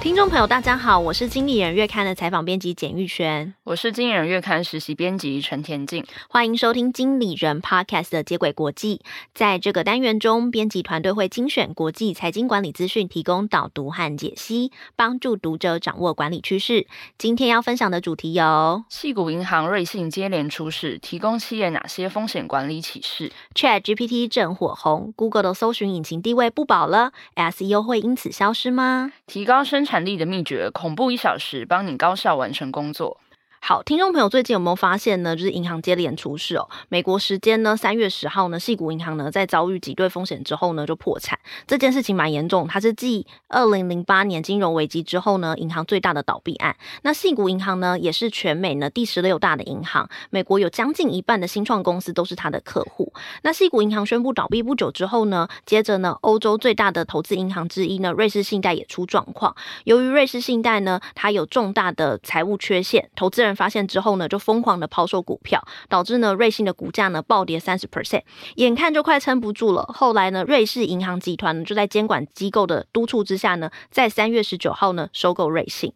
听众朋友，大家好，我是经理人月刊的采访编辑简玉璇，我是经理人月刊实习编辑陈田静，欢迎收听经理人 Podcast 的接轨国际。在这个单元中，编辑团队会精选国际财经管理资讯，提供导读和解析，帮助读者掌握管理趋势。今天要分享的主题有：矽谷银行、瑞信接连出事，提供企业哪些风险管理启示？ChatGPT 正火红，Google 的搜寻引擎地位不保了，SEO 会因此消失吗？提高生产力的秘诀，恐怖一小时，帮你高效完成工作。好，听众朋友，最近有没有发现呢？就是银行接连出事哦。美国时间呢，三月十号呢，矽谷银行呢在遭遇挤兑风险之后呢，就破产。这件事情蛮严重，它是继二零零八年金融危机之后呢，银行最大的倒闭案。那矽谷银行呢，也是全美呢第十六大的银行，美国有将近一半的新创公司都是它的客户。那矽谷银行宣布倒闭不久之后呢，接着呢，欧洲最大的投资银行之一呢，瑞士信贷也出状况。由于瑞士信贷呢，它有重大的财务缺陷，投资人发现之后呢，就疯狂的抛售股票，导致呢瑞信的股价呢暴跌三十 percent，眼看就快撑不住了。后来呢，瑞士银行集团呢就在监管机构的督促之下呢，在三月十九号呢收购瑞信。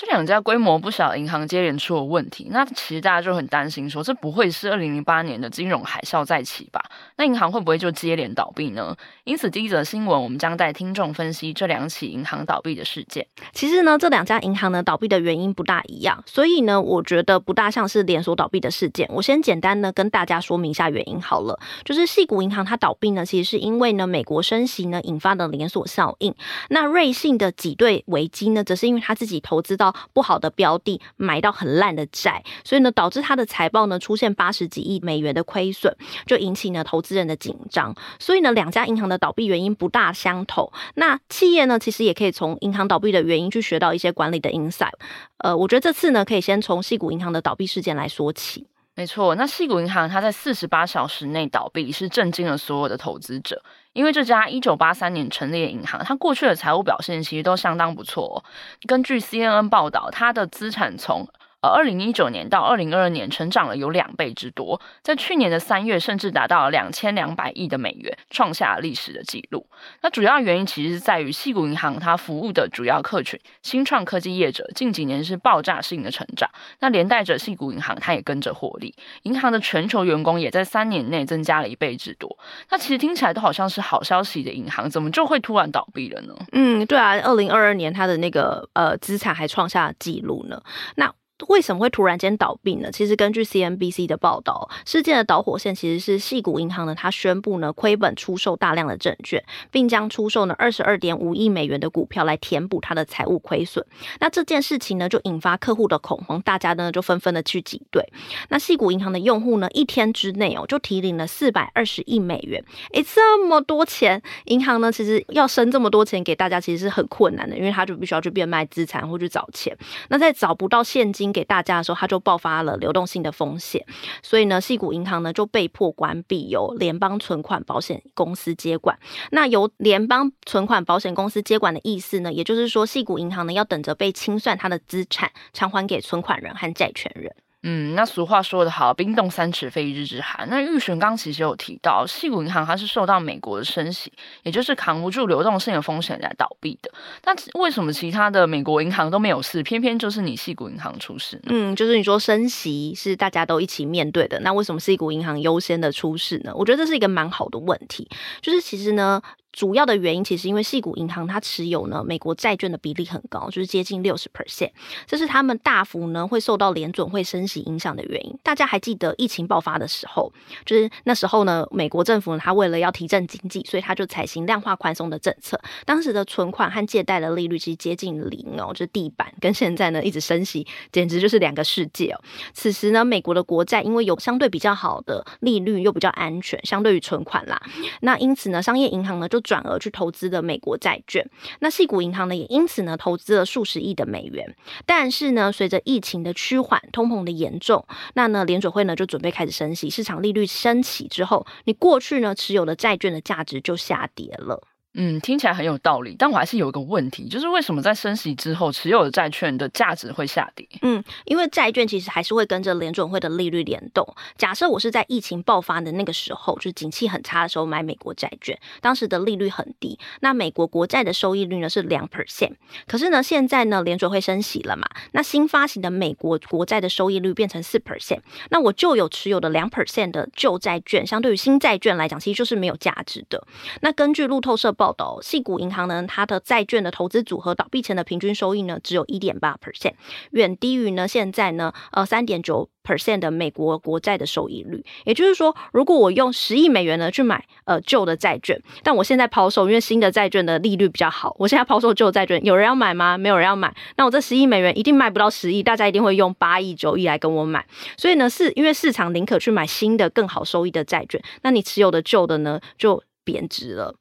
这两家规模不小的银行接连出了问题，那其实大家就很担心说，这不会是二零零八年的金融海啸再起吧？那银行会不会就接连倒闭呢？因此，第一则新闻我们将带听众分析这两起银行倒闭的事件。其实呢，这两家银行呢倒闭的原因不大一样，所以呢，我觉得不大像是连锁倒闭的事件。我先简单呢跟大家说明一下原因好了，就是矽谷银行它倒闭呢，其实是因为呢美国升息呢引发的连锁效应。那瑞信的挤兑危机呢，则是因为他自己投资到不好的标的，买到很烂的债，所以呢，导致他的财报呢出现八十几亿美元的亏损，就引起了投资人的紧张。所以呢，两家银行的倒闭原因不大相同。那企业呢，其实也可以从银行倒闭的原因去学到一些管理的 insight。呃，我觉得这次呢，可以先从细谷银行的倒闭事件来说起。没错，那西谷银行它在四十八小时内倒闭，是震惊了所有的投资者。因为这家一九八三年成立的银行，它过去的财务表现其实都相当不错。根据 CNN 报道，它的资产从呃，二零一九年到二零二二年成长了有两倍之多，在去年的三月甚至达到了两千两百亿的美元，创下了历史的纪录。那主要原因其实是在于矽谷银行它服务的主要客群新创科技业者近几年是爆炸性的成长，那连带着矽谷银行它也跟着获利，银行的全球员工也在三年内增加了一倍之多。那其实听起来都好像是好消息的银行，怎么就会突然倒闭了呢？嗯，对啊，二零二二年它的那个呃资产还创下了纪录呢。那为什么会突然间倒闭呢？其实根据 CNBC 的报道，事件的导火线其实是细谷银行呢，它宣布呢亏本出售大量的证券，并将出售呢二十二点五亿美元的股票来填补它的财务亏损。那这件事情呢就引发客户的恐慌，大家呢就纷纷的去挤兑。那细谷银行的用户呢一天之内哦就提领了四百二十亿美元，诶，这么多钱，银行呢其实要生这么多钱给大家其实是很困难的，因为他就必须要去变卖资产或去找钱。那在找不到现金给大家的时候，它就爆发了流动性的风险，所以呢，细谷银行呢就被迫关闭，由联邦存款保险公司接管。那由联邦存款保险公司接管的意思呢，也就是说，细谷银行呢要等着被清算它的资产，偿还给存款人和债权人。嗯，那俗话说得好，冰冻三尺非一日之寒。那玉璇刚其实有提到，矽谷银行它是受到美国的升息，也就是扛不住流动性的风险来倒闭的。那为什么其他的美国银行都没有事，偏偏就是你矽谷银行出事呢？嗯，就是你说升息是大家都一起面对的，那为什么矽谷银行优先的出事呢？我觉得这是一个蛮好的问题，就是其实呢。主要的原因其实因为矽谷银行它持有呢美国债券的比例很高，就是接近六十 percent，这是他们大幅呢会受到联准会升息影响的原因。大家还记得疫情爆发的时候，就是那时候呢美国政府呢它为了要提振经济，所以它就采行量化宽松的政策。当时的存款和借贷的利率其实接近零哦，就是地板，跟现在呢一直升息，简直就是两个世界哦。此时呢美国的国债因为有相对比较好的利率，又比较安全，相对于存款啦，那因此呢商业银行呢就转而去投资的美国债券，那细股银行呢也因此呢投资了数十亿的美元。但是呢，随着疫情的趋缓、通膨的严重，那呢联准会呢就准备开始升息，市场利率升起之后，你过去呢持有的债券的价值就下跌了。嗯，听起来很有道理，但我还是有一个问题，就是为什么在升息之后，持有的债券的价值会下跌？嗯，因为债券其实还是会跟着联准会的利率联动。假设我是在疫情爆发的那个时候，就是景气很差的时候买美国债券，当时的利率很低，那美国国债的收益率呢是两 percent。可是呢，现在呢联准会升息了嘛，那新发行的美国国债的收益率变成四 percent，那我就有持有的两 percent 的旧债券，相对于新债券来讲，其实就是没有价值的。那根据路透社报道，矽谷银行呢，它的债券的投资组合倒闭前的平均收益呢，只有一点八 percent，远低于呢现在呢，呃三点九 percent 的美国国债的收益率。也就是说，如果我用十亿美元呢去买呃旧的债券，但我现在抛售，因为新的债券的利率比较好，我现在抛售旧债券，有人要买吗？没有人要买，那我这十亿美元一定卖不到十亿，大家一定会用八亿、九亿来跟我买。所以呢，是因为市场宁可去买新的更好收益的债券，那你持有的旧的呢就贬值了。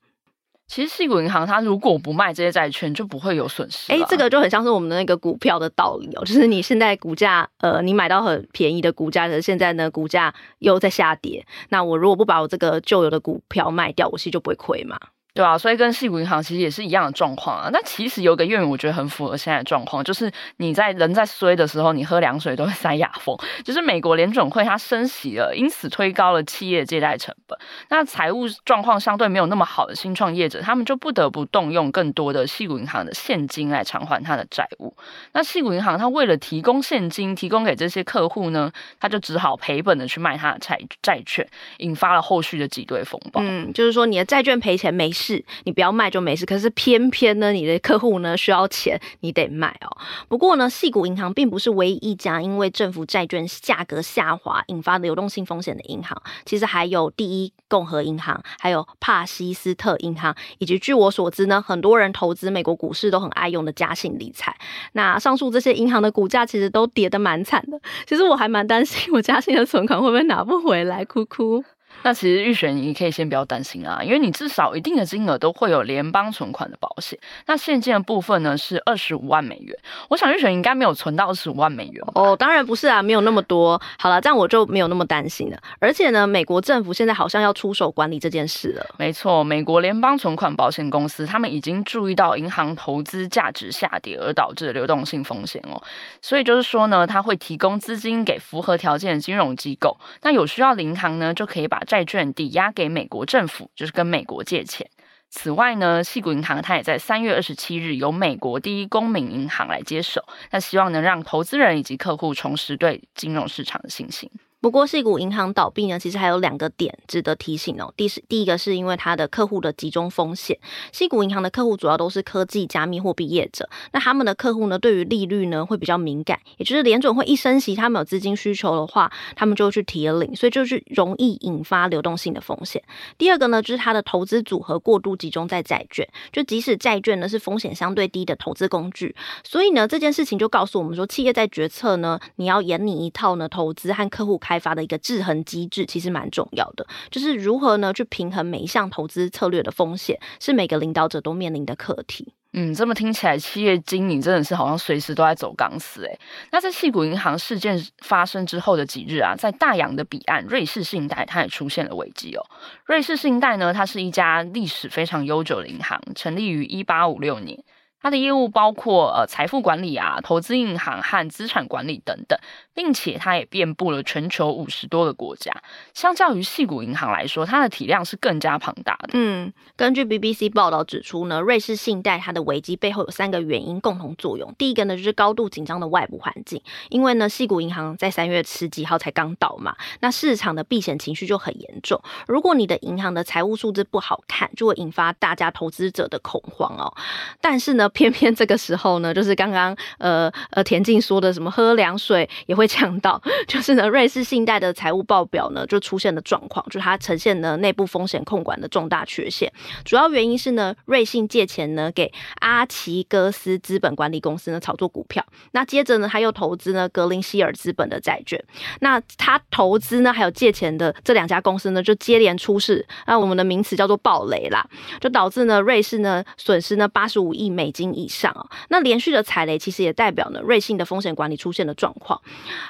其实，系股银行它如果不卖这些债券，就不会有损失。哎，这个就很像是我们的那个股票的道理哦，就是你现在股价，呃，你买到很便宜的股价，可是现在呢，股价又在下跌。那我如果不把我这个旧有的股票卖掉，我其实就不会亏嘛。对啊，所以跟矽谷银行其实也是一样的状况啊。那其实有个谚语，我觉得很符合现在的状况，就是你在人在衰的时候，你喝凉水都会塞牙缝。就是美国联准会它升息了，因此推高了企业借贷成本。那财务状况相对没有那么好的新创业者，他们就不得不动用更多的矽谷银行的现金来偿还他的债务。那矽谷银行它为了提供现金，提供给这些客户呢，他就只好赔本的去卖他的债债券，引发了后续的挤兑风暴。嗯，就是说你的债券赔钱没事。是你不要卖就没事，可是偏偏呢，你的客户呢需要钱，你得卖哦。不过呢，细谷银行并不是唯一一家因为政府债券价格下滑引发流动性风险的银行，其实还有第一共和银行，还有帕西斯特银行，以及据我所知呢，很多人投资美国股市都很爱用的嘉信理财。那上述这些银行的股价其实都跌得蛮惨的，其实我还蛮担心我嘉信的存款会不会拿不回来，哭哭。那其实预选，你可以先不要担心啊，因为你至少一定的金额都会有联邦存款的保险。那现金的部分呢是二十五万美元，我想预选应该没有存到二十五万美元哦。当然不是啊，没有那么多。好了，这样我就没有那么担心了。而且呢，美国政府现在好像要出手管理这件事了。没错，美国联邦存款保险公司他们已经注意到银行投资价值下跌而导致的流动性风险哦，所以就是说呢，他会提供资金给符合条件的金融机构，那有需要的银行呢就可以把债债券抵押给美国政府，就是跟美国借钱。此外呢，细谷银行它也在三月二十七日由美国第一公民银行来接手，那希望能让投资人以及客户重拾对金融市场的信心。不过，矽谷银行倒闭呢，其实还有两个点值得提醒哦。第是第一个是因为它的客户的集中风险，矽谷银行的客户主要都是科技加密货币业者，那他们的客户呢，对于利率呢会比较敏感，也就是联准会一升息，他们有资金需求的话，他们就会去提领，所以就是容易引发流动性的风险。第二个呢，就是它的投资组合过度集中在债券，就即使债券呢是风险相对低的投资工具，所以呢这件事情就告诉我们说，企业在决策呢，你要演你一套呢投资和客户。开发的一个制衡机制其实蛮重要的，就是如何呢去平衡每一项投资策略的风险，是每个领导者都面临的课题。嗯，这么听起来，企业经营真的是好像随时都在走钢丝诶。那在矽谷银行事件发生之后的几日啊，在大洋的彼岸，瑞士信贷它也出现了危机哦。瑞士信贷呢，它是一家历史非常悠久的银行，成立于一八五六年。它的业务包括呃财富管理啊、投资银行和资产管理等等，并且它也遍布了全球五十多个国家。相较于矽谷银行来说，它的体量是更加庞大的。嗯，根据 BBC 报道指出呢，瑞士信贷它的危机背后有三个原因共同作用。第一个呢就是高度紧张的外部环境，因为呢矽谷银行在三月十几号才刚倒嘛，那市场的避险情绪就很严重。如果你的银行的财务数字不好看，就会引发大家投资者的恐慌哦。但是呢。偏偏这个时候呢，就是刚刚呃呃田静说的什么喝凉水也会呛到，就是呢瑞士信贷的财务报表呢就出现了状况，就是它呈现了内部风险控管的重大缺陷。主要原因是呢瑞信借钱呢给阿奇戈斯资本管理公司呢炒作股票，那接着呢他又投资呢格林希尔资本的债券，那他投资呢还有借钱的这两家公司呢就接连出事，那我们的名词叫做暴雷啦，就导致呢瑞士呢损失呢八十五亿美金以上啊，那连续的踩雷其实也代表呢，瑞信的风险管理出现了状况。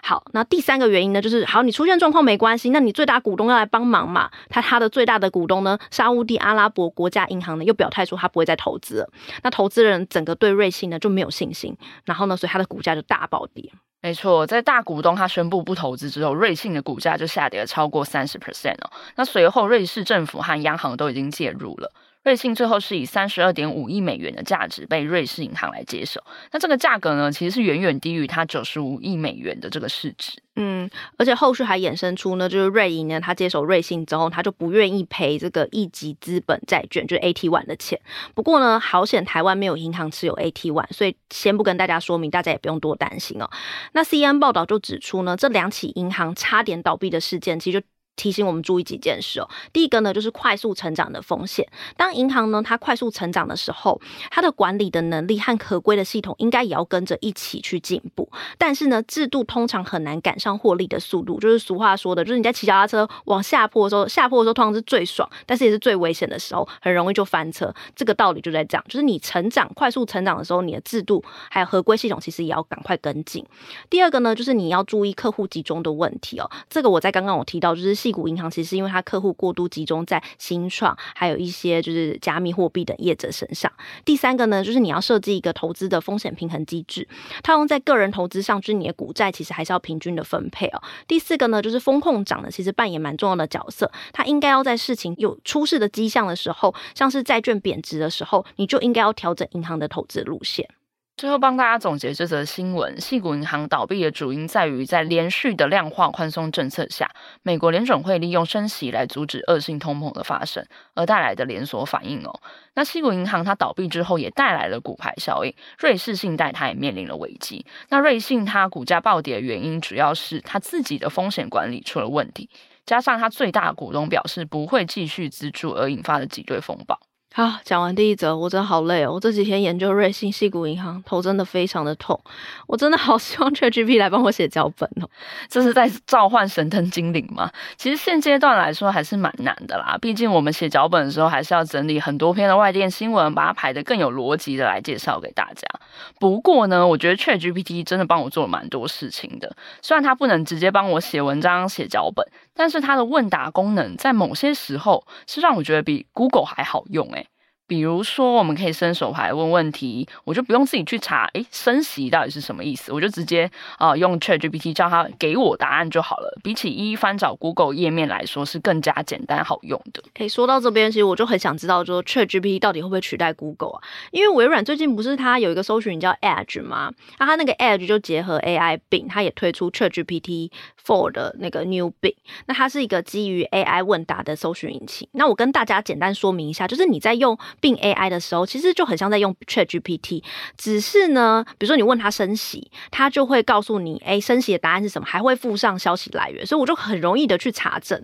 好，那第三个原因呢，就是好，你出现状况没关系，那你最大股东要来帮忙嘛？他他的最大的股东呢，沙乌地阿拉伯国家银行呢，又表态说他不会再投资了。那投资人整个对瑞信呢就没有信心，然后呢，所以他的股价就大暴跌。没错，在大股东他宣布不投资之后，瑞信的股价就下跌了超过三十 percent 哦。那随后瑞士政府和央行都已经介入了。瑞信最后是以三十二点五亿美元的价值被瑞士银行来接手，那这个价格呢，其实是远远低于它九十五亿美元的这个市值。嗯，而且后续还衍生出呢，就是瑞银呢，他接手瑞信之后，他就不愿意赔这个一级资本债券，就是 AT1 的钱。不过呢，好险台湾没有银行持有 AT1，所以先不跟大家说明，大家也不用多担心哦。那 CNN 报道就指出呢，这两起银行差点倒闭的事件，其实就。提醒我们注意几件事哦。第一个呢，就是快速成长的风险。当银行呢，它快速成长的时候，它的管理的能力和合规的系统应该也要跟着一起去进步。但是呢，制度通常很难赶上获利的速度。就是俗话说的，就是你在骑脚踏车往下坡的时候，下坡的时候通常是最爽，但是也是最危险的时候，很容易就翻车。这个道理就在这样，就是你成长快速成长的时候，你的制度还有合规系统其实也要赶快跟进。第二个呢，就是你要注意客户集中的问题哦。这个我在刚刚我提到，就是。矽谷银行其实是因为它客户过度集中在新创，还有一些就是加密货币等业者身上。第三个呢，就是你要设计一个投资的风险平衡机制，套用在个人投资上，就是你的股债其实还是要平均的分配哦。第四个呢，就是风控长呢，其实扮演蛮重要的角色，它应该要在事情有出事的迹象的时候，像是债券贬值的时候，你就应该要调整银行的投资路线。最后帮大家总结这则新闻：矽谷银行倒闭的主因在于在连续的量化宽松政策下，美国联准会利用升息来阻止恶性通膨的发生而带来的连锁反应哦。那矽谷银行它倒闭之后，也带来了骨牌效应，瑞士信贷它也面临了危机。那瑞信它股价暴跌的原因，主要是它自己的风险管理出了问题，加上它最大股东表示不会继续资助而引发的挤兑风暴。好，讲完第一则，我真的好累哦。我这几天研究瑞信、矽谷银行，头真的非常的痛。我真的好希望 ChatGPT 来帮我写脚本哦。这是在召唤神灯精灵吗？其实现阶段来说还是蛮难的啦。毕竟我们写脚本的时候，还是要整理很多篇的外电新闻，把它排得更有逻辑的来介绍给大家。不过呢，我觉得 ChatGPT 真的帮我做了蛮多事情的。虽然它不能直接帮我写文章、写脚本，但是它的问答功能在某些时候是让我觉得比 Google 还好用诶。比如说，我们可以伸手牌问问题，我就不用自己去查，诶，升息到底是什么意思？我就直接啊、用 ChatGPT 叫他给我答案就好了。比起一一翻找 Google 页面来说，是更加简单好用的。诶，说到这边，其实我就很想知道，说 ChatGPT 到底会不会取代 Google 啊？因为微软最近不是它有一个搜寻叫 Edge 吗？那它那个 Edge 就结合 AI Bing，它也推出 ChatGPT Four 的那个 New Bing。那它是一个基于 AI 问答的搜寻引擎。那我跟大家简单说明一下，就是你在用并 AI 的时候，其实就很像在用 ChatGPT，只是呢，比如说你问他升息，他就会告诉你，哎，升息的答案是什么，还会附上消息来源，所以我就很容易的去查证。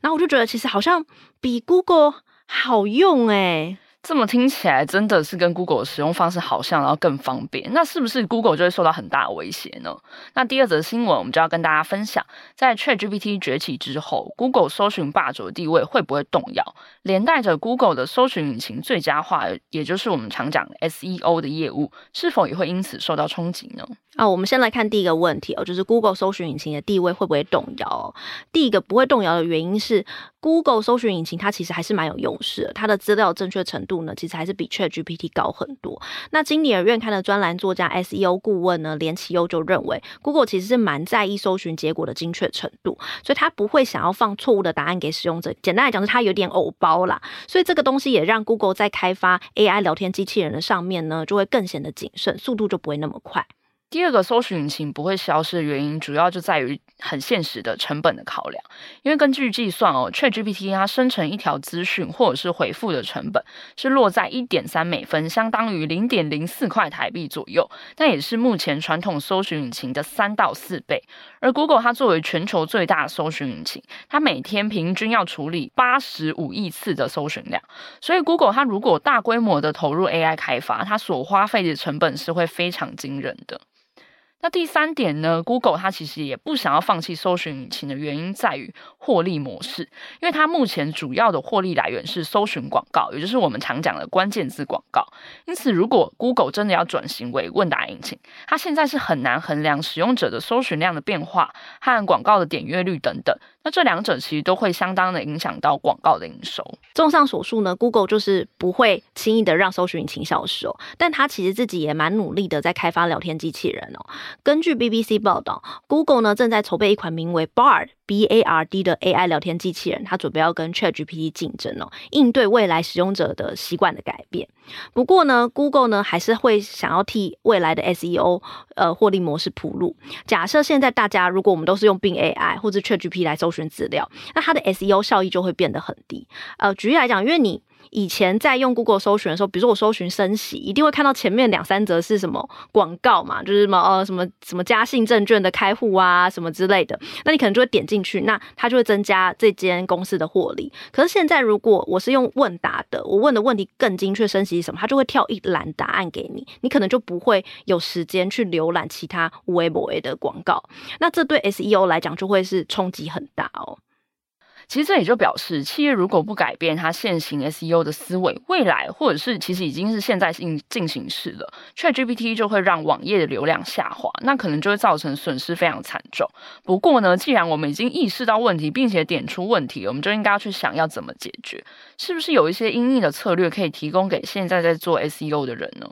然后我就觉得，其实好像比 Google 好用哎。这么听起来真的是跟 Google 的使用方式好像，然后更方便。那是不是 Google 就会受到很大的威胁呢？那第二则新闻我们就要跟大家分享，在 ChatGPT 崛起之后，Google 搜寻霸主的地位会不会动摇？连带着 Google 的搜寻引擎最佳化，也就是我们常讲 SEO 的业务，是否也会因此受到冲击呢？啊，我们先来看第一个问题哦，就是 Google 搜寻引擎的地位会不会动摇？第一个不会动摇的原因是，Google 搜寻引擎它其实还是蛮有优势，它的资料正确程度呢，其实还是比 ChatGPT 高很多。那经理人院刊的专栏作家 SEO 顾问呢，连其优就认为，Google 其实是蛮在意搜寻结果的精确程度，所以他不会想要放错误的答案给使用者。简单来讲，是他有点偶包啦。所以这个东西也让 Google 在开发 AI 聊天机器人的上面呢，就会更显得谨慎，速度就不会那么快。第二个搜寻引擎不会消失的原因，主要就在于很现实的成本的考量。因为根据计算哦，ChatGPT 它生成一条资讯或者是回复的成本是落在一点三美分，相当于零点零四块台币左右，但也是目前传统搜寻引擎的三到四倍。而 Google 它作为全球最大搜寻引擎，它每天平均要处理八十五亿次的搜寻量，所以 Google 它如果大规模的投入 AI 开发，它所花费的成本是会非常惊人的。那第三点呢，Google 它其实也不想要放弃搜寻引擎的原因在于获利模式，因为它目前主要的获利来源是搜寻广告，也就是我们常讲的关键字广告。因此，如果 Google 真的要转型为问答引擎，它现在是很难衡量使用者的搜寻量的变化和广告的点阅率等等。那这两者其实都会相当的影响到广告的营收。综上所述呢，Google 就是不会轻易的让搜寻引擎消失哦，但它其实自己也蛮努力的在开发聊天机器人哦。根据 BBC 报道，Google 呢正在筹备一款名为 Bard B A R D 的 AI 聊天机器人，它准备要跟 ChatGPT 竞争哦，应对未来使用者的习惯的改变。不过呢，Google 呢还是会想要替未来的 SEO 呃获利模式铺路。假设现在大家如果我们都是用并 AI 或者 ChatGPT 来搜寻资料，那它的 SEO 效益就会变得很低。呃，举例来讲，因为你以前在用 Google 搜寻的时候，比如说我搜寻升息，一定会看到前面两三则是什么广告嘛，就是什么呃什么什么嘉信证券的开户啊什么之类的，那你可能就会点进去，那它就会增加这间公司的获利。可是现在如果我是用问答的，我问的问题更精确，升息什么，它就会跳一栏答案给你，你可能就不会有时间去浏览其他微博的广告，那这对 SEO 来讲就会是冲击很大哦。其实这也就表示，企业如果不改变它现行 SEO 的思维，未来或者是其实已经是现在进进行式了，ChatGPT 就会让网页的流量下滑，那可能就会造成损失非常惨重。不过呢，既然我们已经意识到问题，并且点出问题，我们就应该要去想要怎么解决，是不是有一些因应的策略可以提供给现在在做 SEO 的人呢？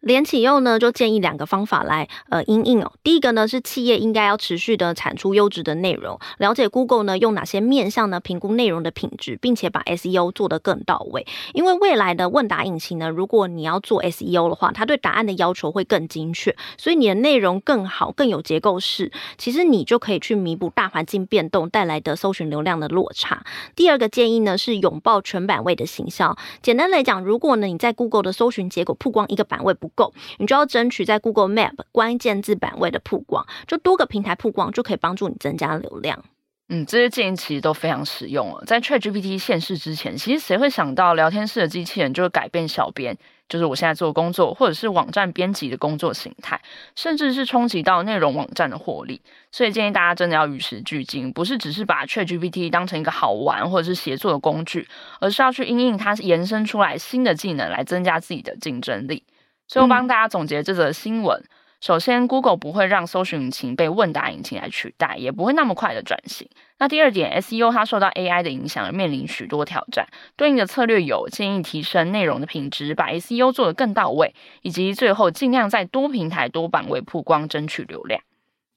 连启用呢就建议两个方法来呃应应哦。第一个呢是企业应该要持续的产出优质的内容，了解 Google 呢用哪些面向呢评估内容的品质，并且把 SEO 做得更到位。因为未来的问答引擎呢，如果你要做 SEO 的话，它对答案的要求会更精确，所以你的内容更好、更有结构式，其实你就可以去弥补大环境变动带来的搜寻流量的落差。第二个建议呢是拥抱全版位的行销。简单来讲，如果呢你在 Google 的搜寻结果曝光一个版位不够，你就要争取在 Google Map 关键字版位的曝光，就多个平台曝光就可以帮助你增加流量。嗯，这些建议其实都非常实用了。在 ChatGPT 现世之前，其实谁会想到聊天室的机器人就会改变小编，就是我现在做工作，或者是网站编辑的工作形态，甚至是冲击到内容网站的获利。所以建议大家真的要与时俱进，不是只是把 ChatGPT 当成一个好玩或者是协作的工具，而是要去因应它延伸出来新的技能来增加自己的竞争力。最后帮大家总结这则新闻。嗯、首先，Google 不会让搜寻引擎被问答引擎来取代，也不会那么快的转型。那第二点，SEO 它受到 AI 的影响而面临许多挑战，对应的策略有建议提升内容的品质，把 SEO 做得更到位，以及最后尽量在多平台多版位曝光，争取流量。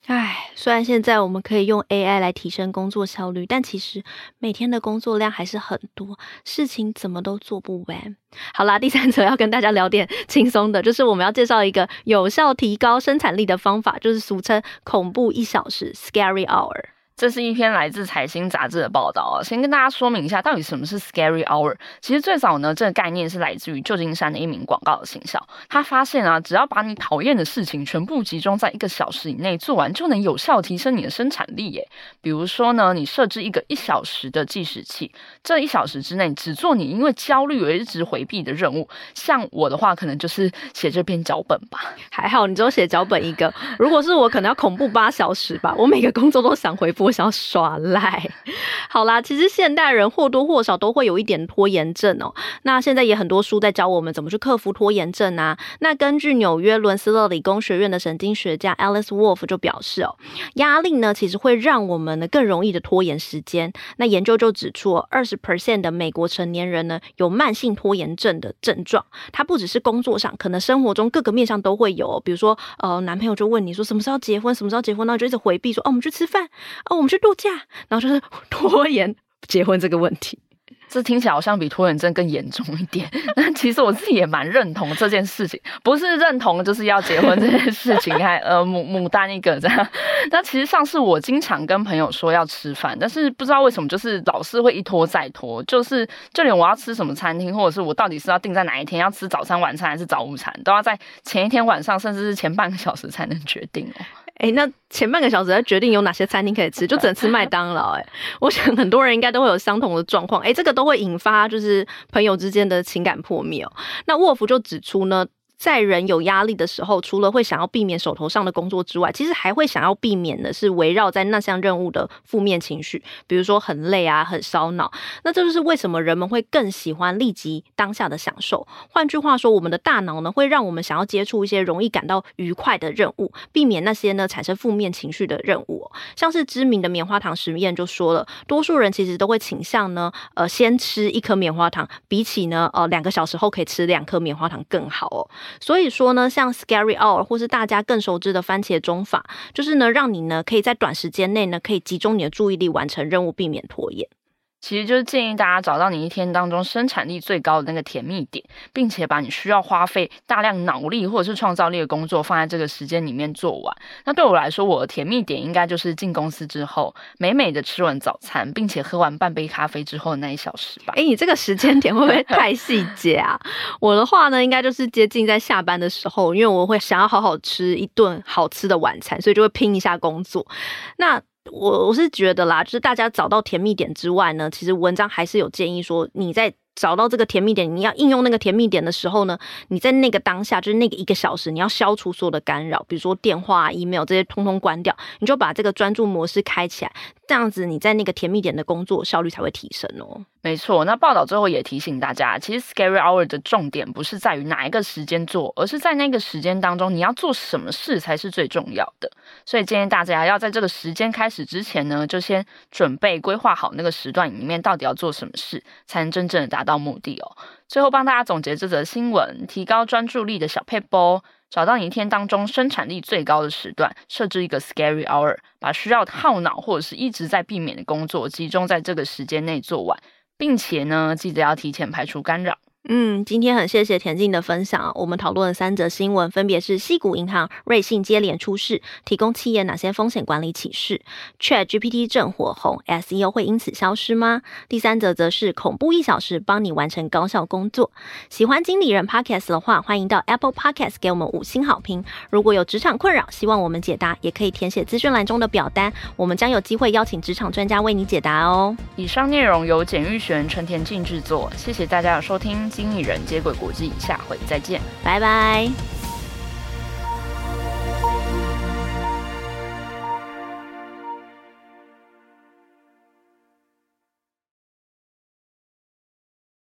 唉，虽然现在我们可以用 AI 来提升工作效率，但其实每天的工作量还是很多，事情怎么都做不完。好啦，第三则要跟大家聊点 轻松的，就是我们要介绍一个有效提高生产力的方法，就是俗称“恐怖一小时 ”（Scary Hour）。这是一篇来自财新杂志的报道啊，先跟大家说明一下，到底什么是 Scary Hour。其实最早呢，这个概念是来自于旧金山的一名广告的行销，他发现啊，只要把你讨厌的事情全部集中在一个小时以内做完，就能有效提升你的生产力耶。比如说呢，你设置一个一小时的计时器，这一小时之内只做你因为焦虑而一直回避的任务。像我的话，可能就是写这篇脚本吧。还好你只有写脚本一个，如果是我，可能要恐怖八小时吧。我每个工作都想回复。我想要耍赖，好啦，其实现代人或多或少都会有一点拖延症哦。那现在也很多书在教我们怎么去克服拖延症啊。那根据纽约伦斯勒理工学院的神经学家 Alice Wolf 就表示哦，压力呢其实会让我们呢更容易的拖延时间。那研究就指出，二十 percent 的美国成年人呢有慢性拖延症的症状。它不只是工作上，可能生活中各个面向都会有。比如说，呃，男朋友就问你说什么时候结婚，什么时候结婚，然后就一直回避说，哦，我们去吃饭，哦。我们去度假，然后就是 拖延结婚这个问题。这听起来好像比拖延症更严重一点。但其实我自己也蛮认同这件事情，不是认同就是要结婚这件事情，还呃牡牡丹一个这样。但其实上次我经常跟朋友说要吃饭，但是不知道为什么就是老是会一拖再拖，就是就连我要吃什么餐厅，或者是我到底是要定在哪一天要吃早餐、晚餐还是早午餐，都要在前一天晚上，甚至是前半个小时才能决定哦。哎，那前半个小时在决定有哪些餐厅可以吃，就只能吃麦当劳。哎，我想很多人应该都会有相同的状况。哎，这个都会引发就是朋友之间的情感破灭哦。那沃夫就指出呢，在人有压力的时候，除了会想要避免手头上的工作之外，其实还会想要避免的是围绕在那项任务的负面情绪，比如说很累啊、很烧脑。那这就是为什么人们会更喜欢立即当下的享受。换句话说，我们的大脑呢，会让我们想要接触一些容易感到愉快的任务，避免那些呢产生负面情绪的任务。像是知名的棉花糖实验就说了，多数人其实都会倾向呢，呃，先吃一颗棉花糖，比起呢，呃，两个小时后可以吃两颗棉花糖更好哦。所以说呢，像 Scary Hour 或是大家更熟知的番茄钟法，就是呢，让你呢可以在短时间内呢，可以集中你的注意力完成任务，避免拖延。其实就是建议大家找到你一天当中生产力最高的那个甜蜜点，并且把你需要花费大量脑力或者是创造力的工作放在这个时间里面做完。那对我来说，我的甜蜜点应该就是进公司之后，美美的吃完早餐，并且喝完半杯咖啡之后的那一小时吧。哎，你这个时间点会不会太细节啊？我的话呢，应该就是接近在下班的时候，因为我会想要好好吃一顿好吃的晚餐，所以就会拼一下工作。那我我是觉得啦，就是大家找到甜蜜点之外呢，其实文章还是有建议说，你在找到这个甜蜜点，你要应用那个甜蜜点的时候呢，你在那个当下，就是那个一个小时，你要消除所有的干扰，比如说电话、email 这些通通关掉，你就把这个专注模式开起来，这样子你在那个甜蜜点的工作效率才会提升哦。没错，那报道最后也提醒大家，其实 Scary Hour 的重点不是在于哪一个时间做，而是在那个时间当中你要做什么事才是最重要的。所以建议大家要在这个时间开始之前呢，就先准备规划好那个时段里面到底要做什么事，才能真正的达到目的哦。最后帮大家总结这则新闻，提高专注力的小撇步。找到你一天当中生产力最高的时段，设置一个 Scary Hour，把需要耗脑或者是一直在避免的工作集中在这个时间内做完，并且呢，记得要提前排除干扰。嗯，今天很谢谢田静的分享。我们讨论了三则新闻，分别是西谷银行、瑞信接连出事，提供企业哪些风险管理启示？ChatGPT 正火红，SEO 会因此消失吗？第三则则是恐怖一小时，帮你完成高效工作。喜欢经理人 Podcast 的话，欢迎到 Apple Podcast 给我们五星好评。如果有职场困扰，希望我们解答，也可以填写资讯栏中的表单，我们将有机会邀请职场专家为你解答哦。以上内容由简玉璇、陈田静制作，谢谢大家的收听。经理人接轨国际，下回再见，拜拜。